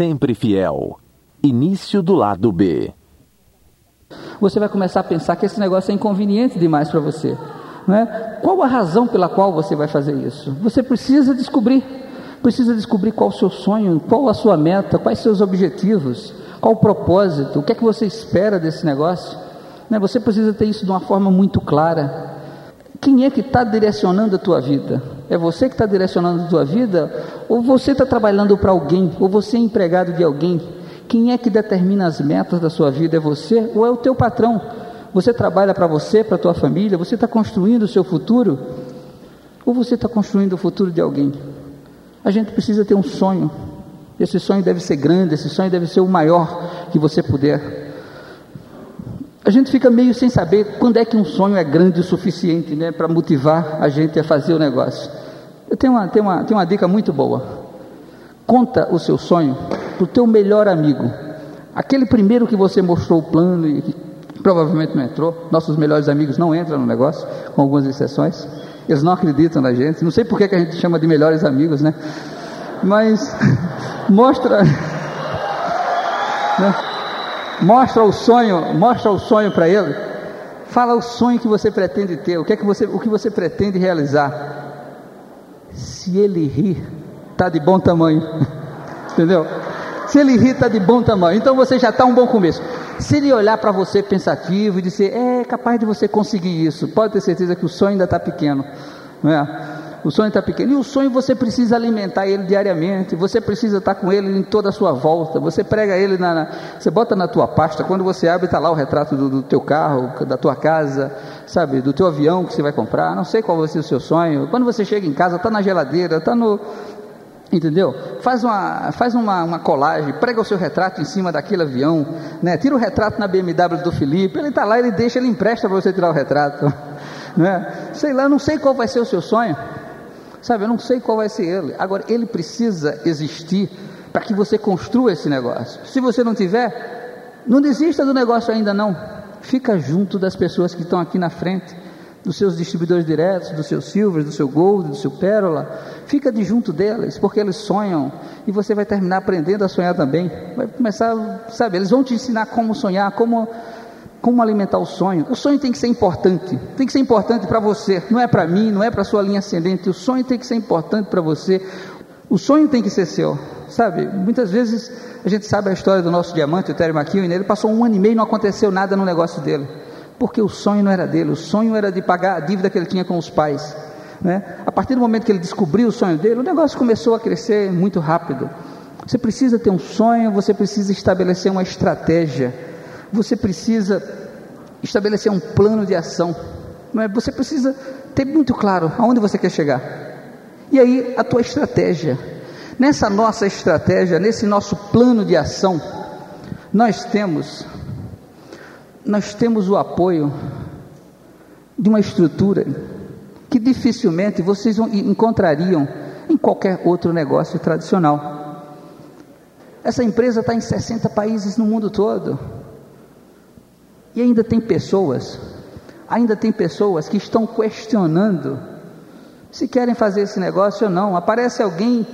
sempre fiel. Início do lado B. Você vai começar a pensar que esse negócio é inconveniente demais para você. Não é? Qual a razão pela qual você vai fazer isso? Você precisa descobrir. Precisa descobrir qual o seu sonho, qual a sua meta, quais seus objetivos, qual o propósito, o que é que você espera desse negócio. Né? Você precisa ter isso de uma forma muito clara. Quem é que está direcionando a tua vida? É você que está direcionando a tua vida? Ou você está trabalhando para alguém? Ou você é empregado de alguém? Quem é que determina as metas da sua vida? É você ou é o teu patrão? Você trabalha para você, para a tua família? Você está construindo o seu futuro? Ou você está construindo o futuro de alguém? A gente precisa ter um sonho. Esse sonho deve ser grande, esse sonho deve ser o maior que você puder. A gente fica meio sem saber quando é que um sonho é grande o suficiente né, para motivar a gente a fazer o negócio. Eu tenho uma, tenho, uma, tenho uma dica muito boa. Conta o seu sonho para o teu melhor amigo. Aquele primeiro que você mostrou o plano e que provavelmente não entrou. Nossos melhores amigos não entram no negócio, com algumas exceções. Eles não acreditam na gente. Não sei por que, que a gente chama de melhores amigos, né? Mas mostra. Né? Mostra o sonho, mostra o sonho para ele. Fala o sonho que você pretende ter, o que é que você, o que você pretende realizar. Se ele rir, tá de bom tamanho. Entendeu? Se ele rir, tá de bom tamanho. Então você já está um bom começo. Se ele olhar para você pensativo e dizer, é capaz de você conseguir isso, pode ter certeza que o sonho ainda está pequeno. Não é? O sonho está pequeno. E o sonho você precisa alimentar ele diariamente. Você precisa estar com ele em toda a sua volta. Você prega ele na, na você bota na tua pasta. Quando você abre, está lá o retrato do, do, teu carro, da tua casa, sabe, do teu avião que você vai comprar. Não sei qual vai ser o seu sonho. Quando você chega em casa, está na geladeira, está no Entendeu? Faz uma, faz uma, uma colagem, prega o seu retrato em cima daquele avião, né? tira o retrato na BMW do Felipe, ele está lá, ele deixa, ele empresta para você tirar o retrato. Né? Sei lá, não sei qual vai ser o seu sonho. Sabe, eu não sei qual vai ser ele. Agora, ele precisa existir para que você construa esse negócio. Se você não tiver, não desista do negócio ainda não. Fica junto das pessoas que estão aqui na frente, dos seus distribuidores diretos, do seu Silver, do seu Gold, do seu Pérola. Fica de junto deles, porque eles sonham e você vai terminar aprendendo a sonhar também. Vai começar, sabe, eles vão te ensinar como sonhar, como como alimentar o sonho? O sonho tem que ser importante, tem que ser importante para você, não é para mim, não é para sua linha ascendente. O sonho tem que ser importante para você, o sonho tem que ser seu, sabe? Muitas vezes a gente sabe a história do nosso diamante, o Terry McKeown, ele passou um ano e meio e não aconteceu nada no negócio dele, porque o sonho não era dele, o sonho era de pagar a dívida que ele tinha com os pais. Né? A partir do momento que ele descobriu o sonho dele, o negócio começou a crescer muito rápido. Você precisa ter um sonho, você precisa estabelecer uma estratégia você precisa estabelecer um plano de ação. Não é? Você precisa ter muito claro aonde você quer chegar. E aí a tua estratégia. Nessa nossa estratégia, nesse nosso plano de ação, nós temos nós temos o apoio de uma estrutura que dificilmente vocês encontrariam em qualquer outro negócio tradicional. Essa empresa está em 60 países no mundo todo. E ainda tem pessoas, ainda tem pessoas que estão questionando se querem fazer esse negócio ou não. Aparece alguém,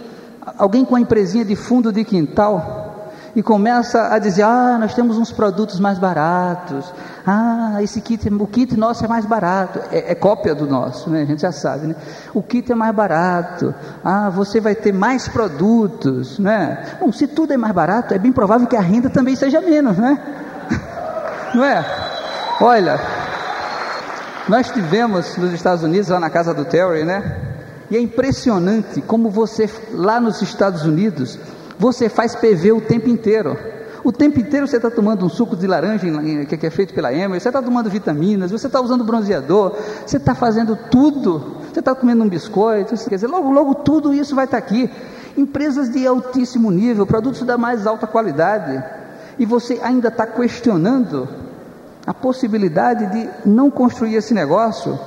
alguém com uma empresinha de fundo de quintal e começa a dizer: "Ah, nós temos uns produtos mais baratos. Ah, esse kit, o kit nosso é mais barato. É, é cópia do nosso, né? A gente já sabe, né? O kit é mais barato. Ah, você vai ter mais produtos, né? Bom, se tudo é mais barato, é bem provável que a renda também seja menos, né? não é? Olha, nós tivemos nos Estados Unidos, lá na casa do Terry, né? E é impressionante como você, lá nos Estados Unidos, você faz PV o tempo inteiro. O tempo inteiro você está tomando um suco de laranja que é feito pela Emer, você está tomando vitaminas, você está usando bronzeador, você está fazendo tudo, você está comendo um biscoito, quer dizer, logo, logo tudo isso vai estar tá aqui. Empresas de altíssimo nível, produtos da mais alta qualidade, e você ainda está questionando a possibilidade de não construir esse negócio.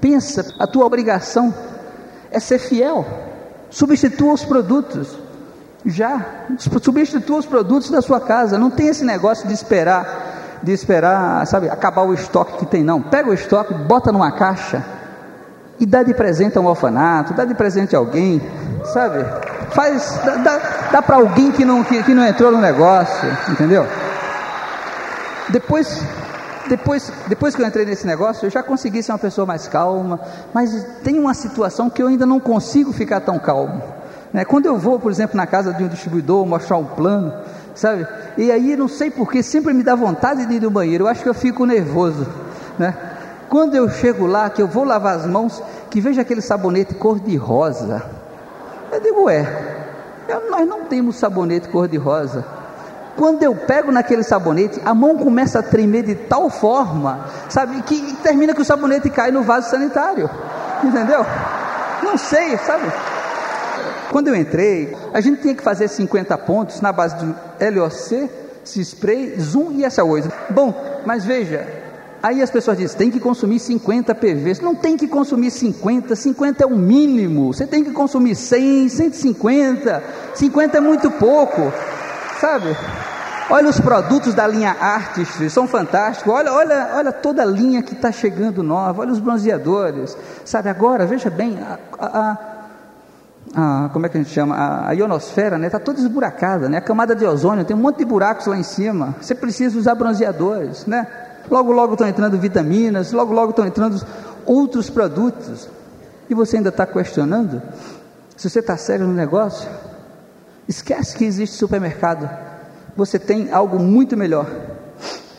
Pensa, a tua obrigação é ser fiel. Substitua os produtos. Já, substitua os produtos da sua casa. Não tem esse negócio de esperar, de esperar, sabe, acabar o estoque que tem, não. Pega o estoque, bota numa caixa e dá de presente a um orfanato, dá de presente a alguém, sabe? Faz, dá, dá, dá para alguém que não, que, que não entrou no negócio, entendeu? Depois, depois, depois que eu entrei nesse negócio, eu já consegui ser uma pessoa mais calma, mas tem uma situação que eu ainda não consigo ficar tão calmo. Né? Quando eu vou, por exemplo, na casa de um distribuidor mostrar um plano, sabe? E aí não sei porquê, sempre me dá vontade de ir no banheiro, eu acho que eu fico nervoso, né? Quando eu chego lá, que eu vou lavar as mãos, que vejo aquele sabonete cor-de-rosa, eu digo, ué, nós não temos sabonete cor-de-rosa. Quando eu pego naquele sabonete, a mão começa a tremer de tal forma, sabe, que termina que o sabonete cai no vaso sanitário. Entendeu? Não sei, sabe? Quando eu entrei, a gente tinha que fazer 50 pontos na base do LOC, C-Spray, Zoom e SA8. Bom, mas veja, aí as pessoas dizem, tem que consumir 50 PVs. Não tem que consumir 50, 50 é o mínimo. Você tem que consumir 100, 150. 50 é muito pouco, sabe? Olha os produtos da linha Artist, são fantásticos. Olha, olha, olha toda a linha que está chegando nova. Olha os bronzeadores, sabe? Agora, veja bem, a, a, a, como é que a gente chama? A, a ionosfera, né? Está toda esburacada, né? A camada de ozônio tem um monte de buracos lá em cima. Você precisa usar bronzeadores, né? Logo, logo estão entrando vitaminas. Logo, logo estão entrando outros produtos. E você ainda está questionando? Se você está sério no negócio, esquece que existe supermercado você tem algo muito melhor.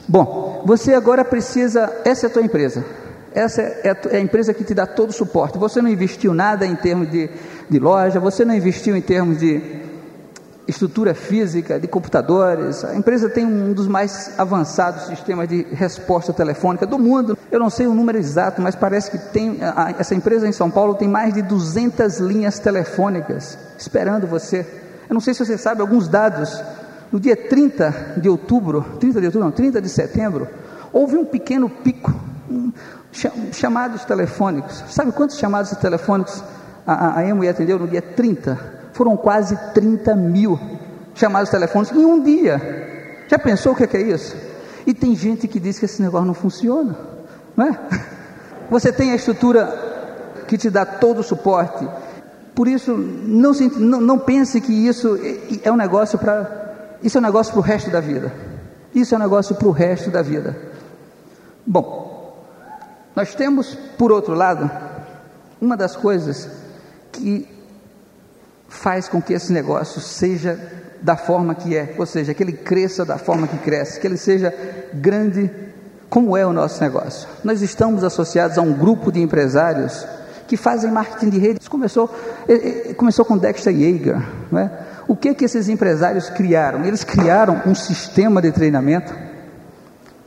Bom, você agora precisa, essa é a tua empresa, essa é a, é a empresa que te dá todo o suporte. Você não investiu nada em termos de, de loja, você não investiu em termos de estrutura física, de computadores. A empresa tem um dos mais avançados sistemas de resposta telefônica do mundo. Eu não sei o número exato, mas parece que tem essa empresa em São Paulo tem mais de 200 linhas telefônicas esperando você. Eu não sei se você sabe alguns dados no dia 30 de outubro, 30 de outubro, não, 30 de setembro, houve um pequeno pico, um, chamados telefônicos. Sabe quantos chamados telefônicos a, a EMO atendeu no dia 30? Foram quase 30 mil chamados telefônicos em um dia. Já pensou o que é, que é isso? E tem gente que diz que esse negócio não funciona, não é? Você tem a estrutura que te dá todo o suporte. Por isso, não, não, não pense que isso é, é um negócio para isso é um negócio para o resto da vida. Isso é um negócio para o resto da vida. Bom, nós temos, por outro lado, uma das coisas que faz com que esse negócio seja da forma que é, ou seja, que ele cresça da forma que cresce, que ele seja grande como é o nosso negócio. Nós estamos associados a um grupo de empresários que fazem marketing de rede. Isso começou, eh, eh, começou com Dexter Yeager, não é? O que que esses empresários criaram? Eles criaram um sistema de treinamento,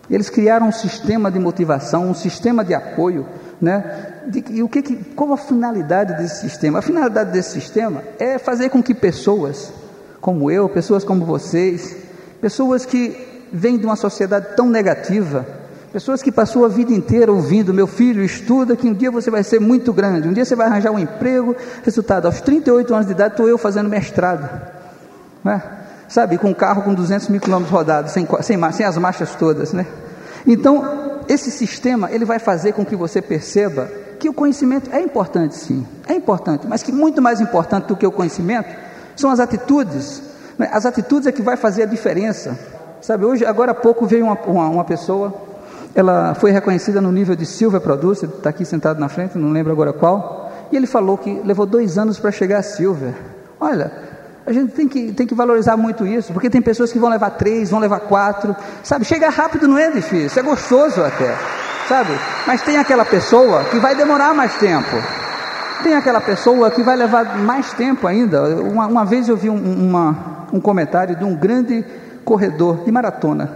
eles criaram um sistema de motivação, um sistema de apoio, né? De, e o que, que qual a finalidade desse sistema? A finalidade desse sistema é fazer com que pessoas como eu, pessoas como vocês, pessoas que vêm de uma sociedade tão negativa, Pessoas que passou a vida inteira ouvindo, meu filho, estuda que um dia você vai ser muito grande, um dia você vai arranjar um emprego, resultado, aos 38 anos de idade estou eu fazendo mestrado, né? sabe, com um carro com 200 mil quilômetros rodados, sem, sem, sem as marchas todas, né? Então, esse sistema, ele vai fazer com que você perceba que o conhecimento é importante sim, é importante, mas que muito mais importante do que o conhecimento são as atitudes, né? as atitudes é que vai fazer a diferença, sabe, hoje, agora há pouco veio uma, uma, uma pessoa ela foi reconhecida no nível de Silver Producer, está aqui sentado na frente, não lembro agora qual. E ele falou que levou dois anos para chegar a Silver. Olha, a gente tem que, tem que valorizar muito isso, porque tem pessoas que vão levar três, vão levar quatro. Sabe, chegar rápido não é difícil, é gostoso até. Sabe? Mas tem aquela pessoa que vai demorar mais tempo. Tem aquela pessoa que vai levar mais tempo ainda. Uma, uma vez eu vi um, uma, um comentário de um grande corredor de maratona.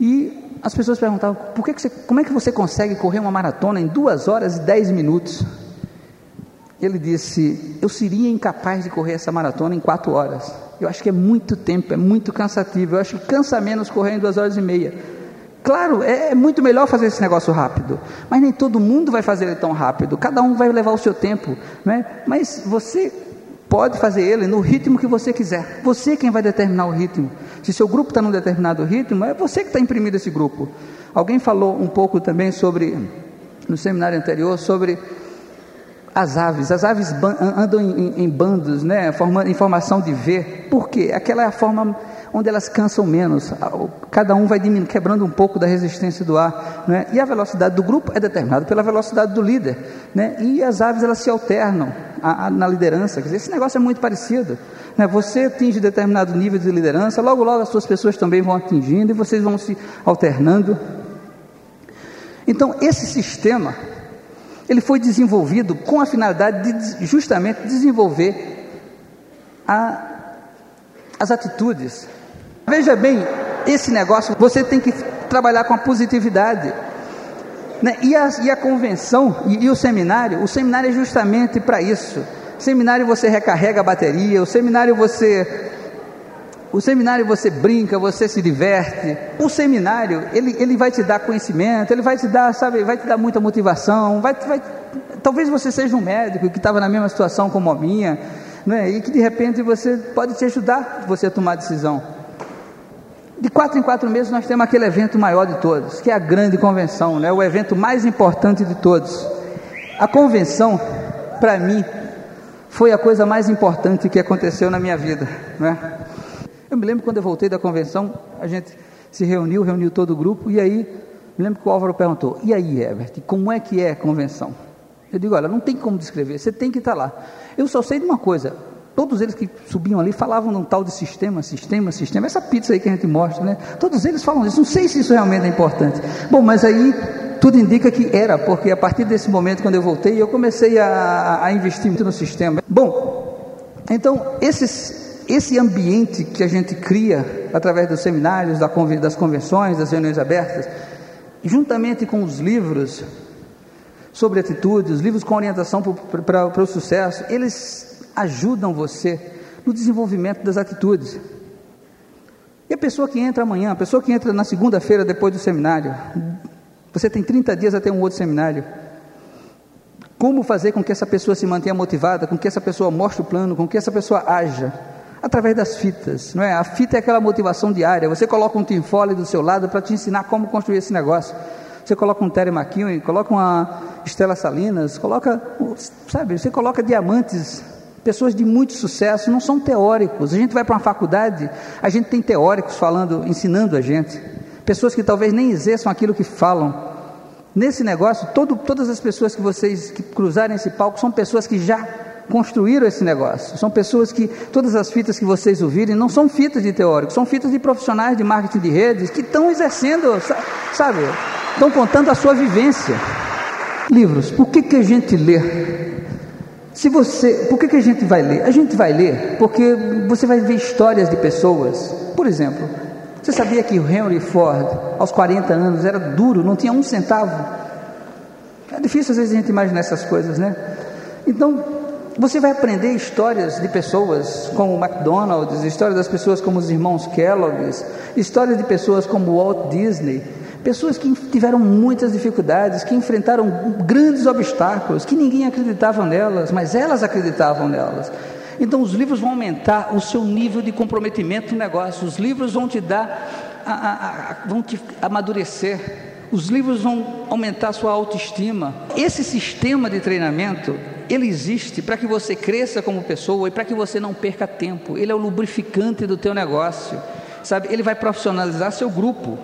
E as pessoas perguntavam, por que, que você, como é que você consegue correr uma maratona em duas horas e dez minutos? Ele disse, eu seria incapaz de correr essa maratona em quatro horas. Eu acho que é muito tempo, é muito cansativo. Eu acho que cansa menos correr em duas horas e meia. Claro, é, é muito melhor fazer esse negócio rápido, mas nem todo mundo vai fazer ele tão rápido. Cada um vai levar o seu tempo, né? Mas você pode fazer ele no ritmo que você quiser. Você é quem vai determinar o ritmo. Se seu grupo está num determinado ritmo, é você que está imprimindo esse grupo. Alguém falou um pouco também sobre, no seminário anterior, sobre as aves, as aves andam em, em, bandos, né, formando, em formação de V. Por quê? Aquela é a forma onde elas cansam menos. Cada um vai quebrando um pouco da resistência do ar. Né? E a velocidade do grupo é determinada pela velocidade do líder. Né? E as aves elas se alternam a, a, na liderança. Quer dizer, esse negócio é muito parecido. Né? Você atinge determinado nível de liderança, logo, logo as suas pessoas também vão atingindo e vocês vão se alternando. Então, esse sistema ele foi desenvolvido com a finalidade de justamente desenvolver a, as atitudes. Veja bem, esse negócio você tem que trabalhar com a positividade. Né? E, a, e a convenção e, e o seminário, o seminário é justamente para isso. Seminário você recarrega a bateria, o seminário você o seminário você brinca, você se diverte. O seminário, ele, ele vai te dar conhecimento, ele vai te dar, sabe, vai te dar muita motivação. Vai, vai, talvez você seja um médico que estava na mesma situação como a minha, né, e que de repente você pode te ajudar você a tomar decisão. De quatro em quatro meses nós temos aquele evento maior de todos, que é a grande convenção, né, o evento mais importante de todos. A convenção, para mim, foi a coisa mais importante que aconteceu na minha vida, né? Eu me lembro quando eu voltei da convenção, a gente se reuniu, reuniu todo o grupo, e aí, me lembro que o Álvaro perguntou: e aí, Herbert, como é que é a convenção? Eu digo: olha, não tem como descrever, você tem que estar lá. Eu só sei de uma coisa: todos eles que subiam ali falavam num tal de sistema, sistema, sistema, essa pizza aí que a gente mostra, né? Todos eles falam isso, não sei se isso realmente é importante. Bom, mas aí tudo indica que era, porque a partir desse momento, quando eu voltei, eu comecei a, a investir muito no sistema. Bom, então, esses esse ambiente que a gente cria através dos seminários, das convenções, das reuniões abertas, juntamente com os livros sobre atitudes, os livros com orientação para o sucesso, eles ajudam você no desenvolvimento das atitudes. E a pessoa que entra amanhã, a pessoa que entra na segunda-feira depois do seminário, você tem 30 dias até um outro seminário. Como fazer com que essa pessoa se mantenha motivada, com que essa pessoa mostre o plano, com que essa pessoa haja? através das fitas, não é? A fita é aquela motivação diária. Você coloca um tinfole do seu lado para te ensinar como construir esse negócio. Você coloca um Terry McKinley, coloca uma Estela Salinas, coloca, sabe? Você coloca diamantes, pessoas de muito sucesso, não são teóricos. A gente vai para uma faculdade, a gente tem teóricos falando, ensinando a gente, pessoas que talvez nem exerçam aquilo que falam. Nesse negócio, todo, todas as pessoas que vocês que cruzarem esse palco são pessoas que já construíram esse negócio. São pessoas que, todas as fitas que vocês ouvirem, não são fitas de teóricos, são fitas de profissionais de marketing de redes que estão exercendo, sabe, estão contando a sua vivência. Livros, por que, que a gente lê? Se você, por que, que a gente vai ler? A gente vai ler porque você vai ver histórias de pessoas. Por exemplo, você sabia que o Henry Ford, aos 40 anos, era duro, não tinha um centavo? É difícil às vezes a gente imaginar essas coisas, né? Então, você vai aprender histórias de pessoas como o McDonald's, histórias das pessoas como os irmãos Kellogg's, histórias de pessoas como Walt Disney, pessoas que tiveram muitas dificuldades, que enfrentaram grandes obstáculos, que ninguém acreditava nelas, mas elas acreditavam nelas. Então os livros vão aumentar o seu nível de comprometimento no negócio, os livros vão te dar, a, a, a, vão te amadurecer, os livros vão aumentar a sua autoestima. Esse sistema de treinamento ele existe para que você cresça como pessoa e para que você não perca tempo. Ele é o lubrificante do teu negócio, sabe? Ele vai profissionalizar seu grupo.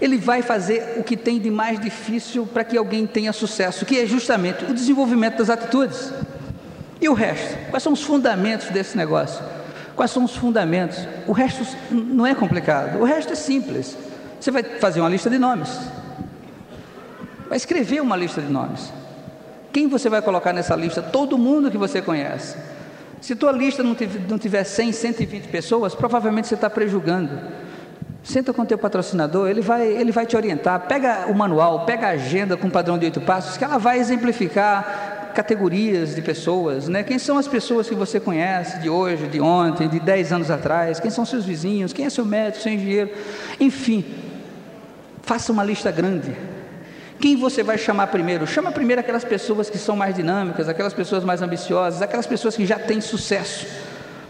Ele vai fazer o que tem de mais difícil para que alguém tenha sucesso, que é justamente o desenvolvimento das atitudes. E o resto? Quais são os fundamentos desse negócio? Quais são os fundamentos? O resto não é complicado, o resto é simples. Você vai fazer uma lista de nomes, vai escrever uma lista de nomes. Quem você vai colocar nessa lista? Todo mundo que você conhece. Se tua lista não tiver, não tiver 100, 120 pessoas, provavelmente você está prejugando. Senta com o teu patrocinador, ele vai, ele vai te orientar. Pega o manual, pega a agenda com padrão de oito passos, que ela vai exemplificar categorias de pessoas, né? Quem são as pessoas que você conhece de hoje, de ontem, de 10 anos atrás? Quem são seus vizinhos? Quem é seu médico, seu engenheiro? Enfim, faça uma lista grande quem você vai chamar primeiro? Chama primeiro aquelas pessoas que são mais dinâmicas, aquelas pessoas mais ambiciosas, aquelas pessoas que já têm sucesso.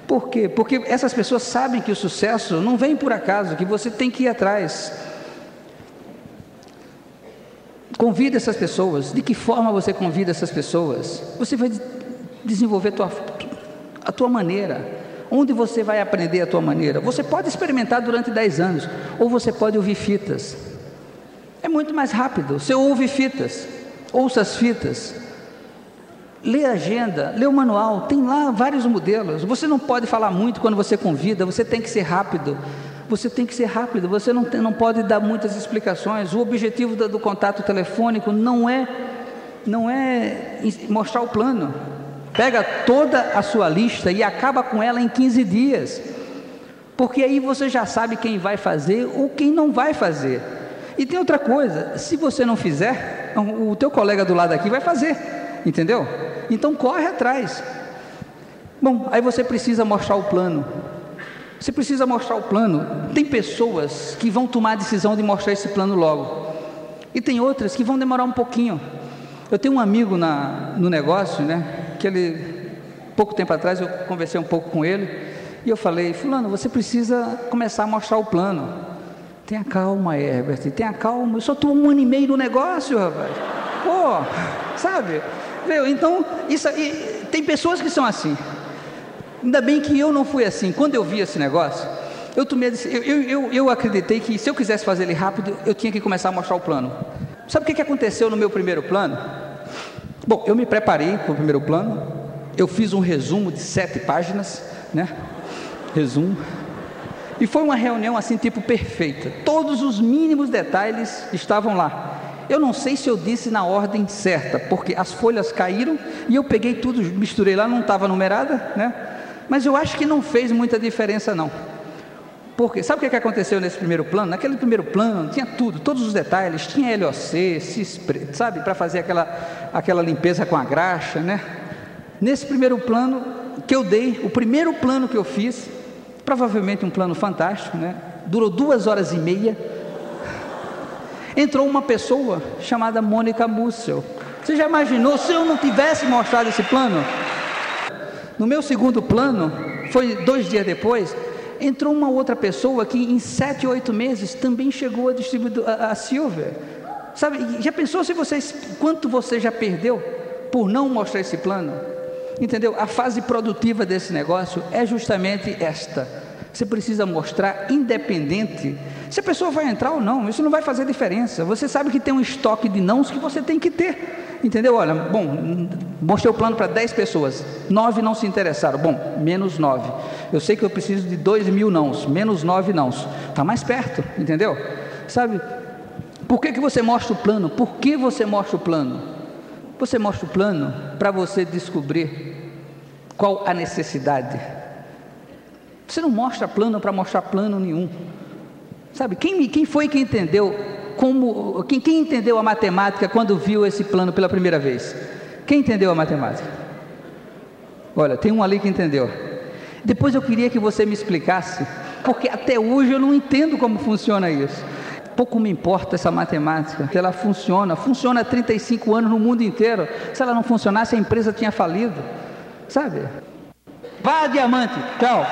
Por quê? Porque essas pessoas sabem que o sucesso não vem por acaso, que você tem que ir atrás. Convida essas pessoas. De que forma você convida essas pessoas? Você vai desenvolver a tua, a tua maneira. Onde você vai aprender a tua maneira? Você pode experimentar durante 10 anos, ou você pode ouvir fitas. É muito mais rápido. Você ouve fitas, ouça as fitas, lê a agenda, lê o manual, tem lá vários modelos. Você não pode falar muito quando você convida, você tem que ser rápido. Você tem que ser rápido, você não, tem, não pode dar muitas explicações. O objetivo do, do contato telefônico não é, não é mostrar o plano. Pega toda a sua lista e acaba com ela em 15 dias. Porque aí você já sabe quem vai fazer ou quem não vai fazer. E tem outra coisa, se você não fizer, o teu colega do lado aqui vai fazer, entendeu? Então corre atrás. Bom, aí você precisa mostrar o plano. Você precisa mostrar o plano. Tem pessoas que vão tomar a decisão de mostrar esse plano logo. E tem outras que vão demorar um pouquinho. Eu tenho um amigo na, no negócio, né? que ele, pouco tempo atrás, eu conversei um pouco com ele, e eu falei, fulano, você precisa começar a mostrar o plano. Tenha calma, Herbert, tenha calma, eu só estou um ano e meio no negócio, rapaz. Pô, sabe? Então, isso aí, tem pessoas que são assim. Ainda bem que eu não fui assim. Quando eu vi esse negócio, eu tomei eu, eu, eu, acreditei que se eu quisesse fazer ele rápido, eu tinha que começar a mostrar o plano. Sabe o que, que aconteceu no meu primeiro plano? Bom, eu me preparei para o primeiro plano, eu fiz um resumo de sete páginas, né? Resumo. E foi uma reunião assim, tipo perfeita. Todos os mínimos detalhes estavam lá. Eu não sei se eu disse na ordem certa, porque as folhas caíram e eu peguei tudo, misturei lá, não estava numerada, né? Mas eu acho que não fez muita diferença, não. Porque sabe o que aconteceu nesse primeiro plano? Naquele primeiro plano tinha tudo, todos os detalhes, tinha LOC, sabe, para fazer aquela, aquela limpeza com a graxa, né? Nesse primeiro plano que eu dei, o primeiro plano que eu fiz, provavelmente um plano fantástico, né? Durou duas horas e meia. Entrou uma pessoa chamada Mônica Mussel. Você já imaginou se eu não tivesse mostrado esse plano? No meu segundo plano, foi dois dias depois, entrou uma outra pessoa que em sete, oito meses também chegou a distribuir a, a Silver. Sabe, já pensou se vocês, quanto você já perdeu por não mostrar esse plano? Entendeu? A fase produtiva desse negócio é justamente esta. Você precisa mostrar independente se a pessoa vai entrar ou não, isso não vai fazer diferença. Você sabe que tem um estoque de nãos que você tem que ter. Entendeu? Olha, bom, mostrei o plano para 10 pessoas, 9 não se interessaram. Bom, menos 9. Eu sei que eu preciso de 2 mil nãos, menos 9 nãos. Está mais perto, entendeu? Sabe? Por que, que você mostra o plano? Por que você mostra o plano? Você mostra o plano para você descobrir qual a necessidade. Você não mostra plano para mostrar plano nenhum. Sabe, quem, quem foi que entendeu como quem, quem entendeu a matemática quando viu esse plano pela primeira vez? Quem entendeu a matemática? Olha, tem um ali que entendeu. Depois eu queria que você me explicasse, porque até hoje eu não entendo como funciona isso. Pouco me importa essa matemática, que ela funciona, funciona há 35 anos no mundo inteiro. Se ela não funcionasse, a empresa tinha falido, sabe? Vá, diamante, tchau.